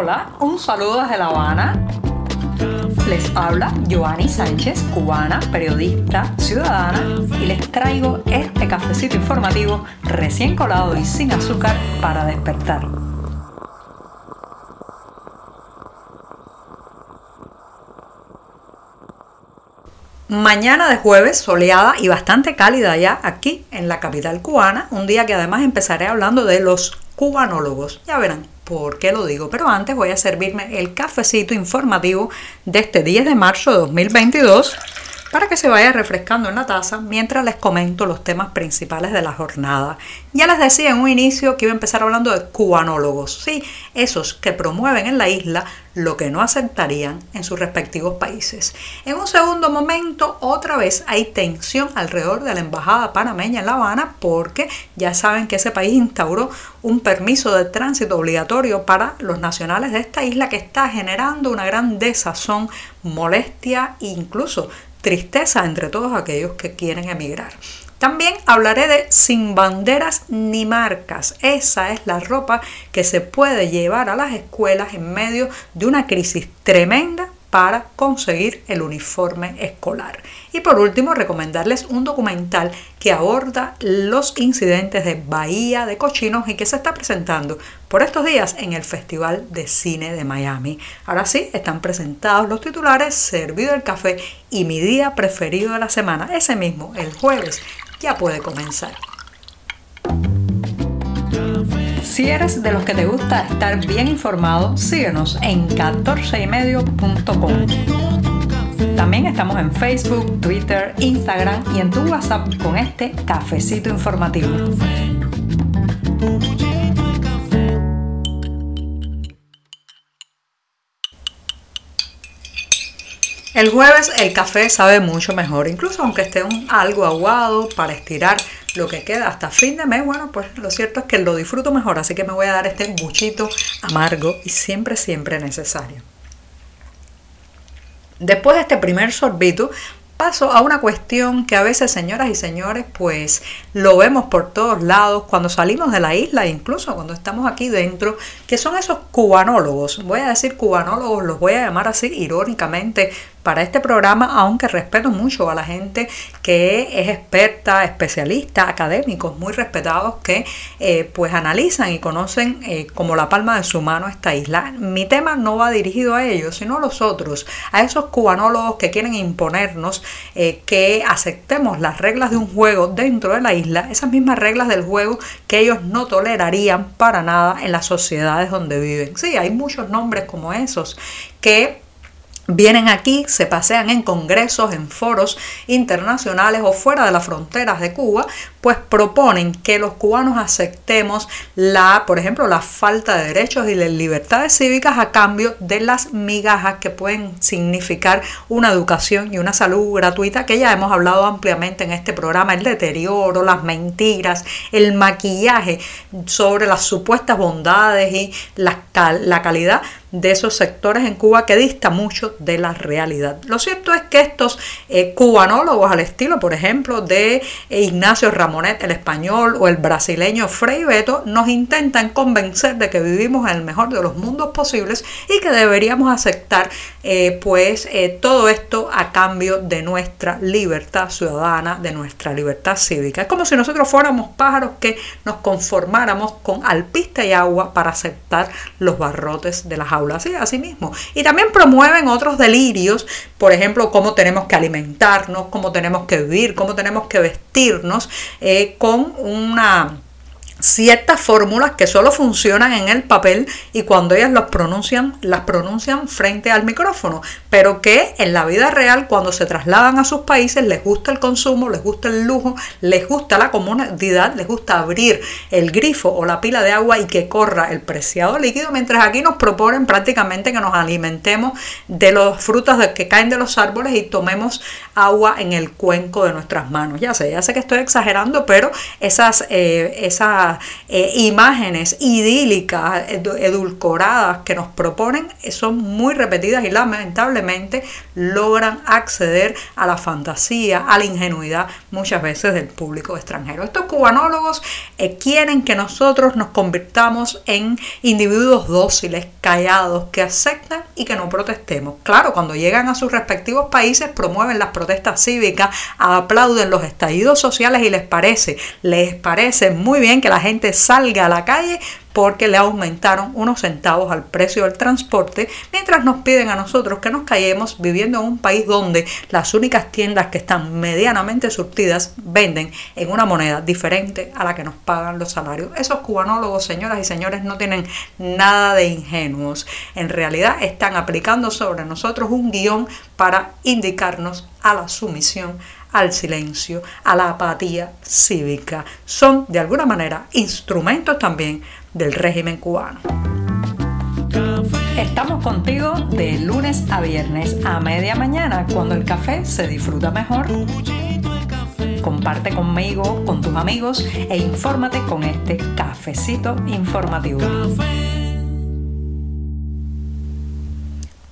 Hola, un saludo desde La Habana. Les habla Joanny Sánchez, cubana, periodista, ciudadana, y les traigo este cafecito informativo recién colado y sin azúcar para despertar. Mañana de jueves, soleada y bastante cálida ya aquí en la capital cubana, un día que además empezaré hablando de los cubanólogos. Ya verán por qué lo digo, pero antes voy a servirme el cafecito informativo de este 10 de marzo de 2022 para que se vaya refrescando en la taza mientras les comento los temas principales de la jornada. Ya les decía en un inicio que iba a empezar hablando de cubanólogos, sí, esos que promueven en la isla lo que no aceptarían en sus respectivos países. En un segundo momento, otra vez hay tensión alrededor de la embajada panameña en La Habana porque ya saben que ese país instauró un permiso de tránsito obligatorio para los nacionales de esta isla que está generando una gran desazón, molestia e incluso tristeza entre todos aquellos que quieren emigrar. También hablaré de sin banderas ni marcas. Esa es la ropa que se puede llevar a las escuelas en medio de una crisis tremenda para conseguir el uniforme escolar. Y por último, recomendarles un documental que aborda los incidentes de Bahía de Cochinos y que se está presentando por estos días en el Festival de Cine de Miami. Ahora sí, están presentados los titulares, servido el café y mi día preferido de la semana, ese mismo, el jueves, ya puede comenzar. Si eres de los que te gusta estar bien informado, síguenos en 14ymedio.com. También estamos en Facebook, Twitter, Instagram y en tu WhatsApp con este cafecito informativo. El jueves el café sabe mucho mejor, incluso aunque esté un, algo aguado para estirar lo que queda hasta fin de mes, bueno, pues lo cierto es que lo disfruto mejor, así que me voy a dar este buchito amargo y siempre, siempre necesario. Después de este primer sorbito, paso a una cuestión que a veces, señoras y señores, pues lo vemos por todos lados cuando salimos de la isla, incluso cuando estamos aquí dentro, que son esos cubanólogos. Voy a decir cubanólogos, los voy a llamar así irónicamente para este programa, aunque respeto mucho a la gente que es experta, especialista, académicos muy respetados que eh, pues analizan y conocen eh, como la palma de su mano esta isla. Mi tema no va dirigido a ellos, sino a los otros, a esos cubanólogos que quieren imponernos eh, que aceptemos las reglas de un juego dentro de la isla, esas mismas reglas del juego que ellos no tolerarían para nada en las sociedades donde viven. Sí, hay muchos nombres como esos que Vienen aquí, se pasean en congresos, en foros internacionales o fuera de las fronteras de Cuba, pues proponen que los cubanos aceptemos la, por ejemplo, la falta de derechos y de libertades cívicas a cambio de las migajas que pueden significar una educación y una salud gratuita, que ya hemos hablado ampliamente en este programa, el deterioro, las mentiras, el maquillaje sobre las supuestas bondades y la, la calidad de esos sectores en Cuba que dista mucho de la realidad. Lo cierto es que estos eh, cubanólogos al estilo, por ejemplo, de eh, Ignacio Ramonet, el español, o el brasileño Frei Beto, nos intentan convencer de que vivimos en el mejor de los mundos posibles y que deberíamos aceptar eh, pues todo esto a cambio de nuestra libertad ciudadana, de nuestra libertad cívica. Es como si nosotros fuéramos pájaros que nos conformáramos con alpista y agua para aceptar los barrotes de las así, así mismo. Y también promueven otros delirios, por ejemplo, cómo tenemos que alimentarnos, cómo tenemos que vivir, cómo tenemos que vestirnos, eh, con una ciertas fórmulas que solo funcionan en el papel y cuando ellas las pronuncian, las pronuncian frente al micrófono, pero que en la vida real cuando se trasladan a sus países les gusta el consumo, les gusta el lujo, les gusta la comodidad, les gusta abrir el grifo o la pila de agua y que corra el preciado líquido, mientras aquí nos proponen prácticamente que nos alimentemos de las frutas que caen de los árboles y tomemos agua en el cuenco de nuestras manos. Ya sé, ya sé que estoy exagerando, pero esas, eh, esas eh, imágenes idílicas, edulcoradas que nos proponen son muy repetidas y lamentablemente logran acceder a la fantasía, a la ingenuidad muchas veces del público extranjero. Estos cubanólogos eh, quieren que nosotros nos convirtamos en individuos dóciles, callados, que aceptan y que no protestemos. Claro, cuando llegan a sus respectivos países promueven las protestas cívicas, aplauden los estallidos sociales y les parece, les parece muy bien que la gente salga a la calle porque le aumentaron unos centavos al precio del transporte, mientras nos piden a nosotros que nos callemos viviendo en un país donde las únicas tiendas que están medianamente surtidas venden en una moneda diferente a la que nos pagan los salarios. Esos cubanólogos, señoras y señores, no tienen nada de ingenuos. En realidad están aplicando sobre nosotros un guion para indicarnos a la sumisión al silencio, a la apatía cívica. Son, de alguna manera, instrumentos también del régimen cubano. Estamos contigo de lunes a viernes a media mañana, cuando el café se disfruta mejor. Comparte conmigo, con tus amigos e infórmate con este cafecito informativo.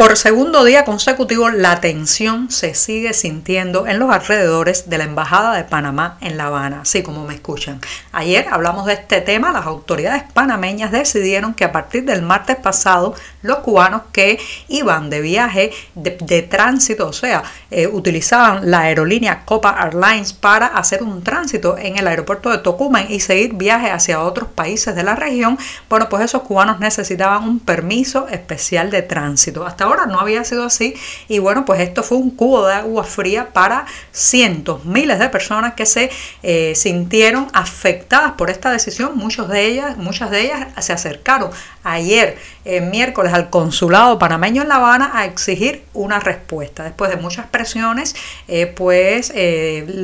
Por segundo día consecutivo, la tensión se sigue sintiendo en los alrededores de la Embajada de Panamá en La Habana, así como me escuchan. Ayer hablamos de este tema, las autoridades panameñas decidieron que a partir del martes pasado, los cubanos que iban de viaje de, tránsito, o sea, eh, utilizaban la aerolínea Copa Airlines para hacer un tránsito en el aeropuerto de Tocumen y seguir viaje hacia otros países de la región, bueno, pues esos cubanos necesitaban un permiso especial de tránsito. Hasta ahora no había sido así y bueno, pues esto fue un cubo de agua fría para cientos, miles de personas que se eh, sintieron afectadas por esta decisión. Muchos de ellas, muchas de ellas se acercaron ayer, eh, miércoles, al consulado panameño en La Habana a exigir una respuesta. Después de muchas presiones, eh, pues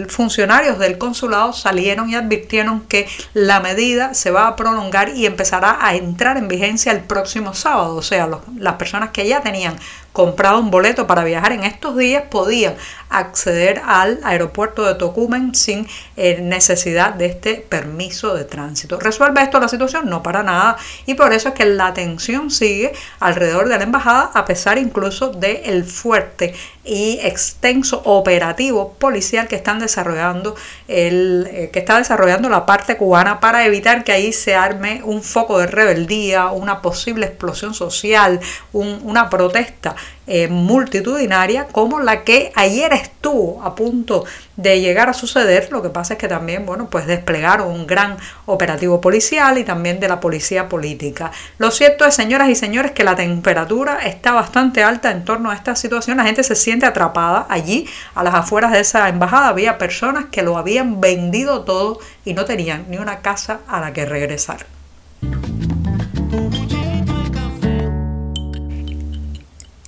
funcionarios del consulado salieron y advirtieron que la medida se va a prolongar y empezará a entrar en vigencia el próximo sábado. O sea, las personas que ya tenían comprado un boleto para viajar en estos días podían acceder al aeropuerto de Tocumen sin eh, necesidad de este permiso de tránsito. ¿Resuelve esto la situación? No para nada. Y por eso es que la tensión sigue alrededor de la embajada a pesar incluso del el fuerte y extenso operativo policial que están desarrollando el eh, que está desarrollando la parte cubana para evitar que ahí se arme un foco de rebeldía, una posible explosión social, una protesta eh, multitudinaria como la que ayer estuvo a punto de llegar a suceder. Lo que pasa es que también, bueno, pues desplegaron un gran operativo policial y también de la policía política. Lo cierto es, señoras y señores, que la temperatura está bastante alta en torno a esta situación. La gente se siente atrapada allí, a las afueras de esa embajada. Había personas que lo habían vendido todo y no tenían ni una casa a la que regresar.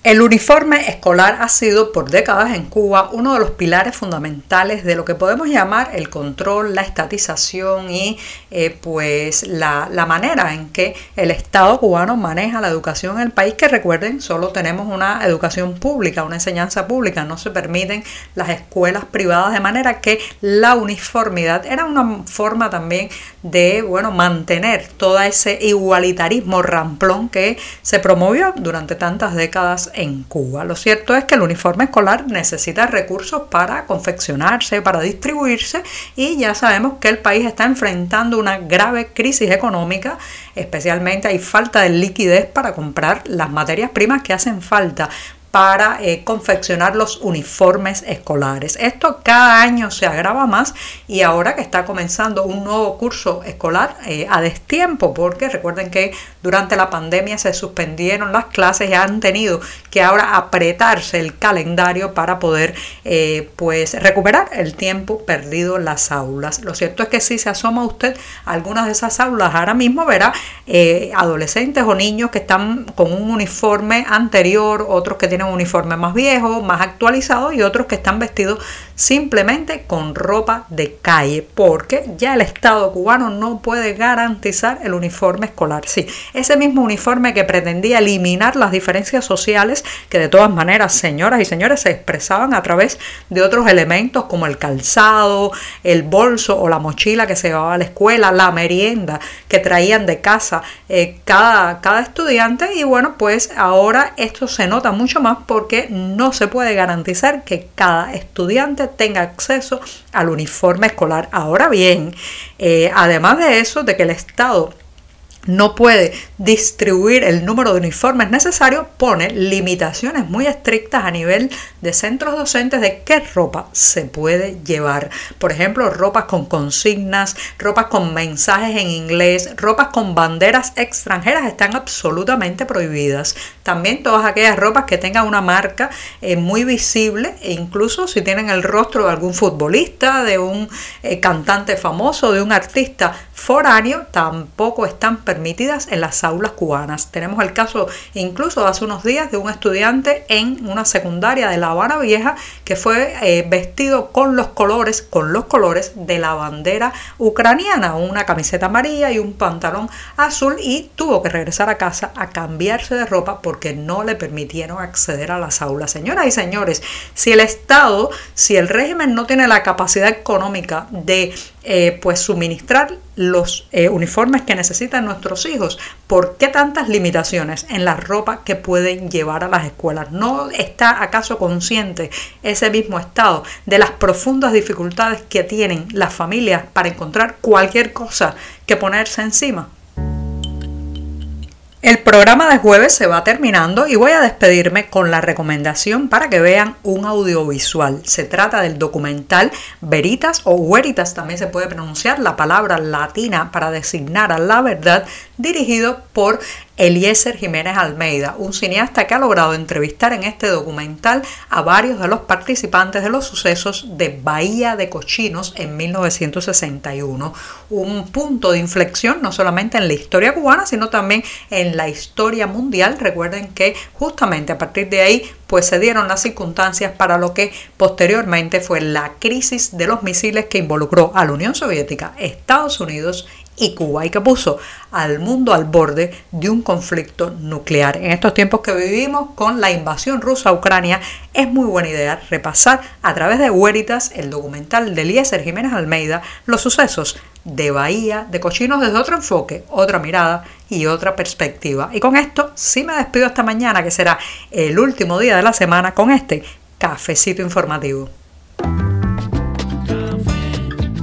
El uniforme escolar ha sido por décadas en Cuba uno de los pilares fundamentales de lo que podemos llamar el control, la estatización y eh, pues la, manera en que el Estado cubano maneja la educación en el país, que recuerden, solo tenemos una educación pública, una enseñanza pública, no se permiten las escuelas privadas, de manera que la uniformidad era una forma también de bueno, mantener todo ese igualitarismo ramplón que se promovió durante tantas décadas en Cuba. Lo cierto es que el uniforme escolar necesita recursos para confeccionarse, para distribuirse y ya sabemos que el país está enfrentando una grave crisis económica, especialmente hay falta de liquidez para comprar las materias primas que hacen falta para eh, confeccionar los uniformes escolares. Esto cada año se agrava más y ahora que está comenzando un nuevo curso escolar eh, a destiempo, porque recuerden que durante la pandemia se suspendieron las clases y han tenido que ahora apretarse el calendario para poder eh, pues recuperar el tiempo perdido en las aulas. Lo cierto es que si se asoma usted a algunas de esas aulas ahora mismo verá adolescentes o niños que están con un uniforme anterior, otros que tienen un uniforme más viejo, más actualizado y otros que están vestidos simplemente con ropa de calle, porque ya el Estado cubano no puede garantizar el uniforme escolar. Sí, ese mismo uniforme que pretendía eliminar las diferencias sociales, que de todas maneras, señoras y señores, se expresaban a través de otros elementos como el calzado, el bolso o la mochila que se llevaba a la escuela, la merienda que traían de casa eh, cada, cada estudiante y bueno, pues ahora esto se nota mucho más porque no se puede garantizar que cada estudiante tenga acceso al uniforme escolar. Ahora bien, eh, además de eso, de que el Estado no puede distribuir el número de uniformes necesario, pone limitaciones muy estrictas a nivel de centros docentes de qué ropa se puede llevar. Por ejemplo, ropas con consignas, ropas con mensajes en inglés, ropas con banderas extranjeras están absolutamente prohibidas. También todas aquellas ropas que tengan una marca eh, muy visible e incluso si tienen el rostro de algún futbolista, de un eh, cantante famoso, de un artista foráneo, tampoco están permitidas en las aulas cubanas. Tenemos el caso incluso hace unos días de un estudiante en una secundaria de La Habana Vieja que fue eh, vestido con los colores, con los colores de la bandera ucraniana, una camiseta amarilla y un pantalón azul y tuvo que regresar a casa a cambiarse de ropa porque no le permitieron acceder a las aulas. Señoras y señores, si el Estado, si el régimen no tiene la capacidad económica de eh, pues suministrar los eh, uniformes que necesitan nuestros hijos. ¿Por qué tantas limitaciones en la ropa que pueden llevar a las escuelas? ¿No está acaso consciente ese mismo Estado de las profundas dificultades que tienen las familias para encontrar cualquier cosa que ponerse encima? El programa de jueves se va terminando y voy a despedirme con la recomendación para que vean un audiovisual. Se trata del documental Veritas o Veritas, también se puede pronunciar la palabra latina para designar a la verdad, dirigido por Eliezer Jiménez Almeida, un cineasta que ha logrado entrevistar en este documental a varios de los participantes de los sucesos de Bahía de Cochinos en 1961. Un punto de inflexión no solamente en la historia cubana, sino también en la historia mundial. Recuerden que justamente a partir de ahí pues se dieron las circunstancias para lo que posteriormente fue la crisis de los misiles que involucró a la Unión Soviética, Estados Unidos y Cuba y que puso al mundo al borde de un conflicto nuclear. En estos tiempos que vivimos con la invasión rusa a Ucrania, es muy buena idea repasar a través de Hueritas el documental de Eliezer Jiménez Almeida los sucesos de Bahía de Cochinos desde otro enfoque, otra mirada y otra perspectiva. Y con esto sí me despido esta mañana, que será el último día de la semana, con este cafecito informativo.